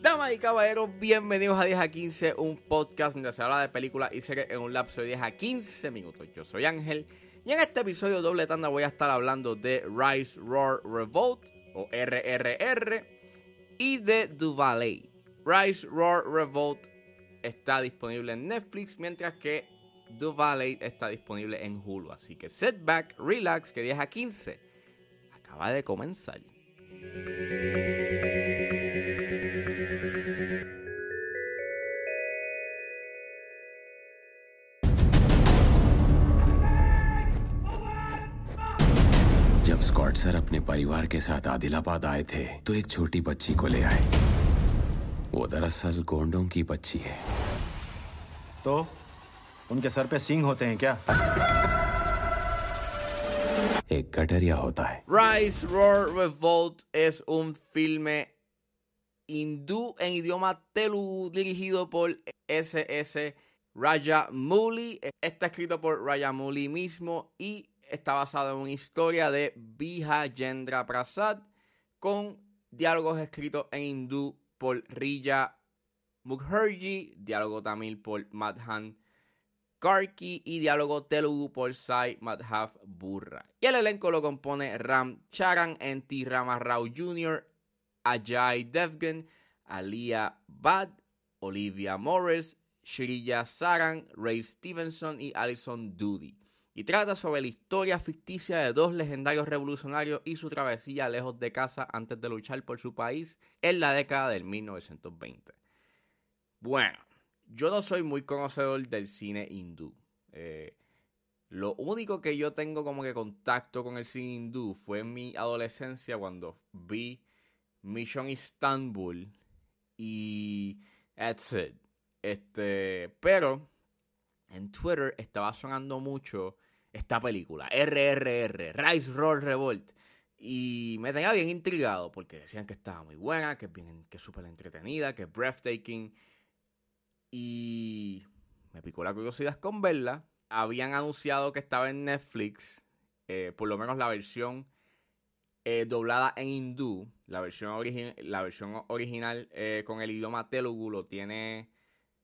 Damas y caballeros, bienvenidos a 10 a 15, un podcast donde se habla de películas y series en un lapso de 10 a 15 minutos. Yo soy Ángel y en este episodio doble tanda voy a estar hablando de Rise, Roar, Revolt o RRR y de Duvalet. Rise, Roar, Revolt está disponible en Netflix, mientras que The está disponible en Hulu. Así que setback, relax, que 10 a 15 acaba de comenzar. जब Scott sir अपने परिवार के साथ आदिलाबाद आए थे तो एक छोटी बच्ची को ले आए वो दरअसल गोंडों की बच्ची है तो उनके सर पे सिंग होते हैं क्या एक गडरिया होता है Rise, Roar, Revolt es un filme hindú en idioma telugu dirigido por SS Rajamouli. Está escrito por Rajamouli mismo y está basado en una historia de Biha Jendra Prasad con diálogos escritos en hindú por Rija Mukherjee, diálogo tamil por Madhan Karki y diálogo telugu por Sai Madhav Burra. Y el elenco lo compone Ram Charan, N.T. Rao Jr., Ajay Devgan, Alia Bad, Olivia Morris, Shriya Saran, Ray Stevenson y Alison Doody. Y trata sobre la historia ficticia de dos legendarios revolucionarios y su travesía lejos de casa antes de luchar por su país en la década del 1920. Bueno, yo no soy muy conocedor del cine hindú. Eh, lo único que yo tengo como que contacto con el cine hindú fue en mi adolescencia cuando vi Mission Istanbul y that's it. Este, pero en Twitter estaba sonando mucho esta película, RRR, Rise Roll Revolt. Y me tenía bien intrigado porque decían que estaba muy buena, que es súper entretenida, que es breathtaking. Y me picó la curiosidad con verla. Habían anunciado que estaba en Netflix, eh, por lo menos la versión eh, doblada en hindú. La versión, la versión original eh, con el idioma telugu lo tiene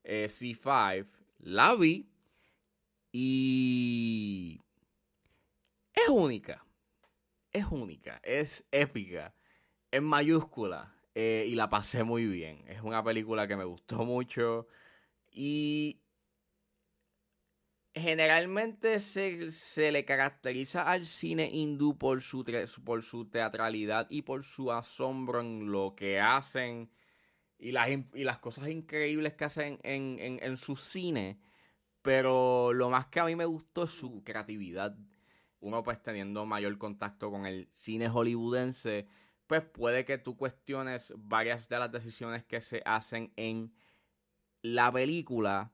C5. La vi y es única. Es única, es épica, es mayúscula y la pasé muy bien. Es una película que me gustó mucho. Y generalmente se, le caracteriza al cine hindú por su, por su teatralidad y por su asombro en lo que hacen y las, y las cosas increíbles que hacen en, en, su cine. Pero lo más que a mí me gustó es su creatividad. Uno pues teniendo mayor contacto con el cine hollywoodense, pues puede que tú cuestiones varias de las decisiones que se hacen en la película,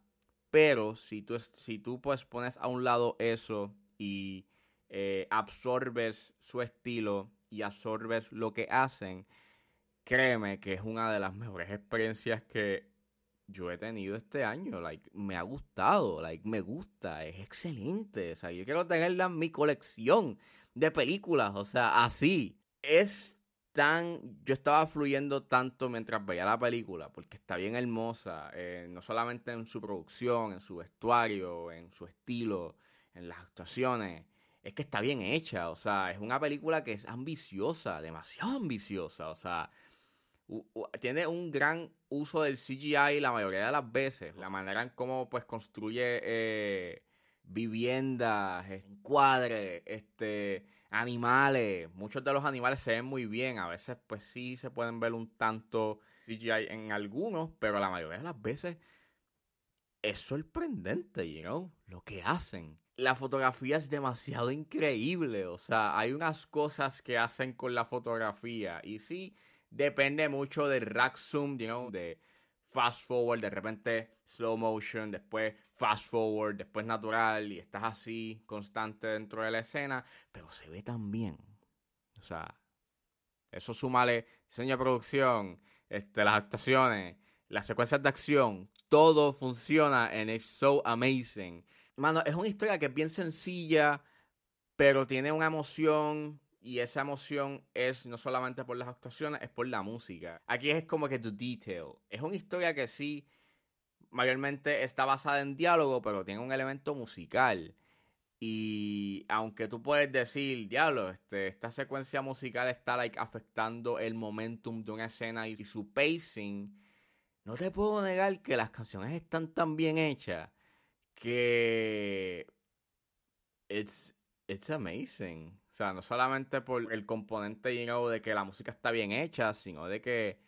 pero si tú, si tú pues pones a un lado eso y eh, absorbes su estilo y absorbes lo que hacen, créeme que es una de las mejores experiencias que yo he tenido este año. Like, me ha gustado, like, me gusta, es excelente. O sea, yo quiero tenerla en mi colección de películas, o sea, así. Es tan. Yo estaba fluyendo tanto mientras veía la película, porque está bien hermosa, eh, no solamente en su producción, en su vestuario, en su estilo, en las actuaciones. Es que está bien hecha, o sea, es una película que es ambiciosa, demasiado ambiciosa, o sea, tiene un gran uso del CGI la mayoría de las veces, la manera en cómo pues construye eh, viviendas, encuadres, este, animales. Muchos de los animales se ven muy bien. A veces, pues sí, se pueden ver un tanto CGI en algunos, pero la mayoría de las veces es sorprendente, you know, lo que hacen. La fotografía es demasiado increíble, o sea, hay unas cosas que hacen con la fotografía y sí, depende mucho del rack zoom, you know, de fast forward, de repente slow motion, después fast forward, después natural y estás así constante dentro de la escena, pero se ve tan bien. O sea, eso súmale diseño de producción, este, las actuaciones, las secuencias de acción, todo funciona en It's So Amazing. Mano, es una historia que es bien sencilla, pero tiene una emoción y esa emoción es no solamente por las actuaciones, es por la música. Aquí es como que tu detail. Es una historia que sí, mayormente está basada en diálogo, pero tiene un elemento musical. Y aunque tú puedes decir, diablo, este, esta secuencia musical está like, afectando el momentum de una escena y su pacing, no te puedo negar que las canciones están tan bien hechas que it's, it's amazing. O sea, no solamente por el componente you de que la música está bien hecha, sino de que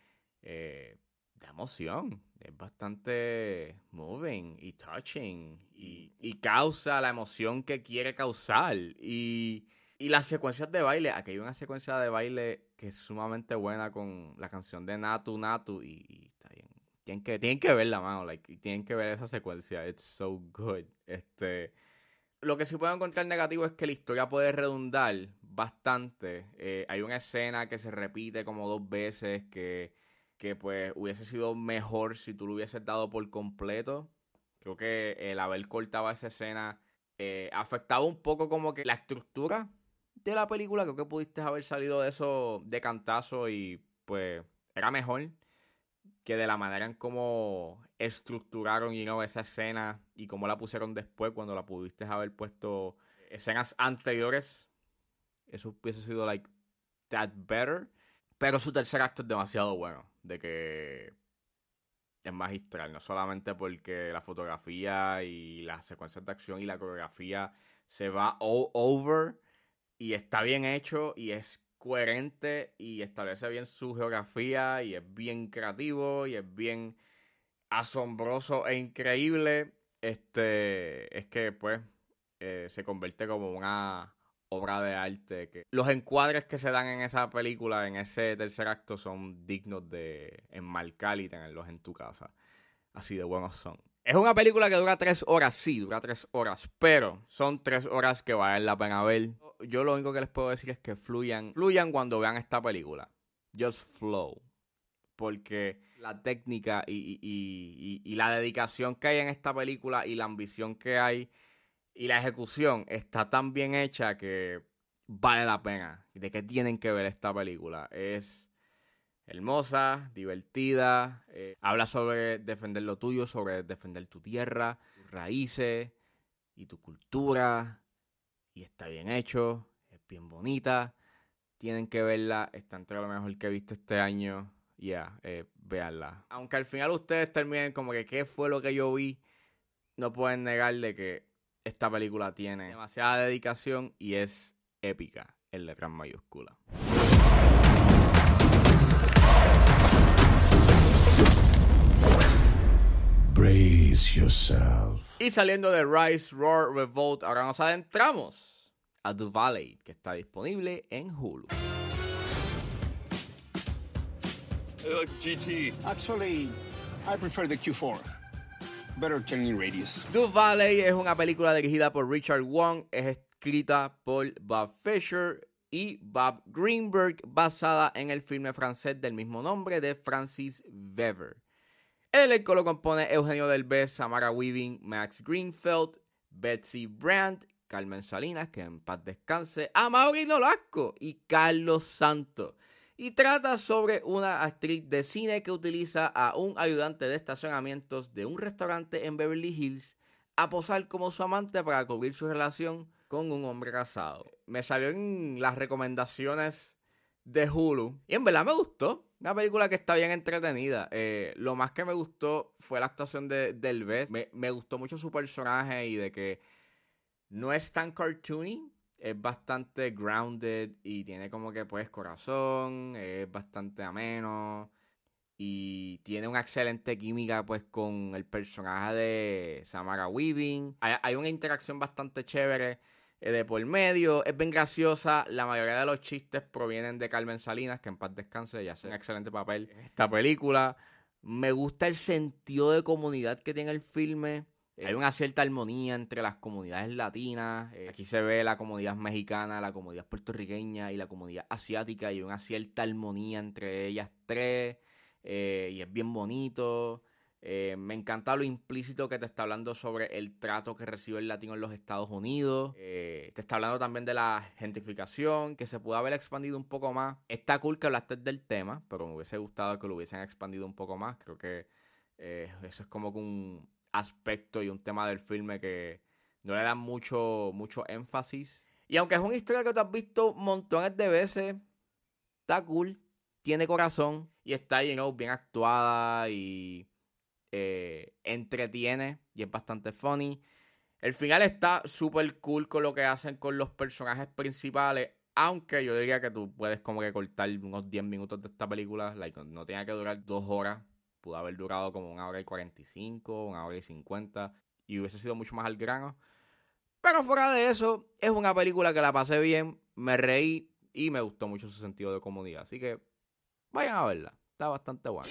eh, da emoción. Es bastante moving y touching y, y, causa la emoción que quiere causar. Y, y las secuencias de baile, aquí hay una secuencia de baile que es sumamente buena con la canción de Natu Natu y, y está bien. Tienen que, tienen que verla, mano. Like, tienen que ver esa secuencia. It's so good. Este, lo que sí puedo encontrar negativo es que la historia puede redundar bastante. Eh, hay una escena que se repite como dos veces que que pues hubiese sido mejor si tú lo hubieses dado por completo. Creo que el haber cortado esa escena eh, afectaba un poco como que la estructura de la película. Creo que pudiste haber salido de eso de cantazo y pues era mejor que de la manera en cómo estructuraron you know, esa escena y cómo la pusieron después cuando la pudiste haber puesto escenas anteriores. Eso hubiese sido like that better. Pero su tercer acto es demasiado bueno. De que es magistral. No solamente porque la fotografía y las secuencias de acción y la coreografía se va all over. Y está bien hecho y es coherente y establece bien su geografía y es bien creativo y es bien asombroso e increíble. Este es que pues eh, se convierte como una obra de arte. Que los encuadres que se dan en esa película, en ese tercer acto, son dignos de enmarcar y tenerlos en tu casa. Así de buenos son. Es una película que dura tres horas, sí, dura tres horas, pero son tres horas que valen la pena ver. Yo lo único que les puedo decir es que fluyan, fluyan cuando vean esta película. Just flow. Porque la técnica y, y, y la dedicación que hay en esta película y la ambición que hay y la ejecución está tan bien hecha que vale la pena. ¿De qué tienen que ver esta película? Es hermosa, divertida, eh, habla sobre defender lo tuyo, sobre defender tu tierra, tus raíces y tu cultura. Y está bien hecho, es bien bonita. Tienen que verla, está entre lo mejor que he visto este año. Ya, eh, véanla. Aunque al final ustedes terminen como que qué fue lo que yo vi, no pueden negarle que esta película tiene demasiada dedicación y es épica en letras mayúsculas. Brace yourself. Y saliendo de Rise, Roar, Revolt, ahora nos adentramos a The Valley, que está disponible en Hulu. Like GT. Actually, I prefer the Q4. Better turning radius. The Valley es una película dirigida por Richard Wong, es escrita por Bob Fisher y Bob Greenberg, basada en el filme francés del mismo nombre de Francis Weber. El elenco lo compone Eugenio Delbez, Samara Weaving, Max Greenfield, Betsy Brandt, Carmen Salinas, que en paz descanse, Amaury Nolasco y Carlos Santos y trata sobre una actriz de cine que utiliza a un ayudante de estacionamientos de un restaurante en Beverly Hills a posar como su amante para cubrir su relación con un hombre casado. Me salió en las recomendaciones de Hulu y en verdad me gustó. Una película que está bien entretenida. Eh, lo más que me gustó fue la actuación de Del Me, me gustó mucho su personaje y de que no es tan cartoony, es bastante grounded y tiene como que pues corazón, es bastante ameno y tiene una excelente química pues con el personaje de Samara Weaving. Hay, una interacción bastante chévere de por medio, es bien graciosa, la mayoría de los chistes provienen de Carmen Salinas, que en paz descanse, y hace un excelente papel en esta película. Me gusta el sentido de comunidad que tiene el filme hay una cierta armonía entre las comunidades latinas. Eh, aquí se ve la comunidad mexicana, la comunidad puertorriqueña y la comunidad asiática. Y hay una cierta armonía entre ellas tres. Eh, y es bien bonito. Eh, me encanta lo implícito que te está hablando sobre el trato que recibe el latino en los Estados Unidos. Eh, te está hablando también de la gentrificación, que se pudo haber expandido un poco más. Está cool que hablaste del tema, pero me hubiese gustado que lo hubiesen expandido un poco más. Creo que eh, eso es como un aspecto y un tema del filme que no le dan mucho, mucho énfasis. Y aunque es una historia que tú has visto montones de veces, está cool, tiene corazón y está bien actuada y eh, entretiene y es bastante funny. El final está súper cool con lo que hacen con los personajes principales. Aunque yo diría que tú puedes como que cortar unos 10 minutos de esta película. No tenía que durar dos horas. Pudo haber durado como una hora y 45, una hora y 50. Y hubiese sido mucho más al grano. Pero fuera de eso, es una película que la pasé bien. Me reí y me gustó mucho su sentido de comodidad. Así que vayan a verla. Está bastante buena.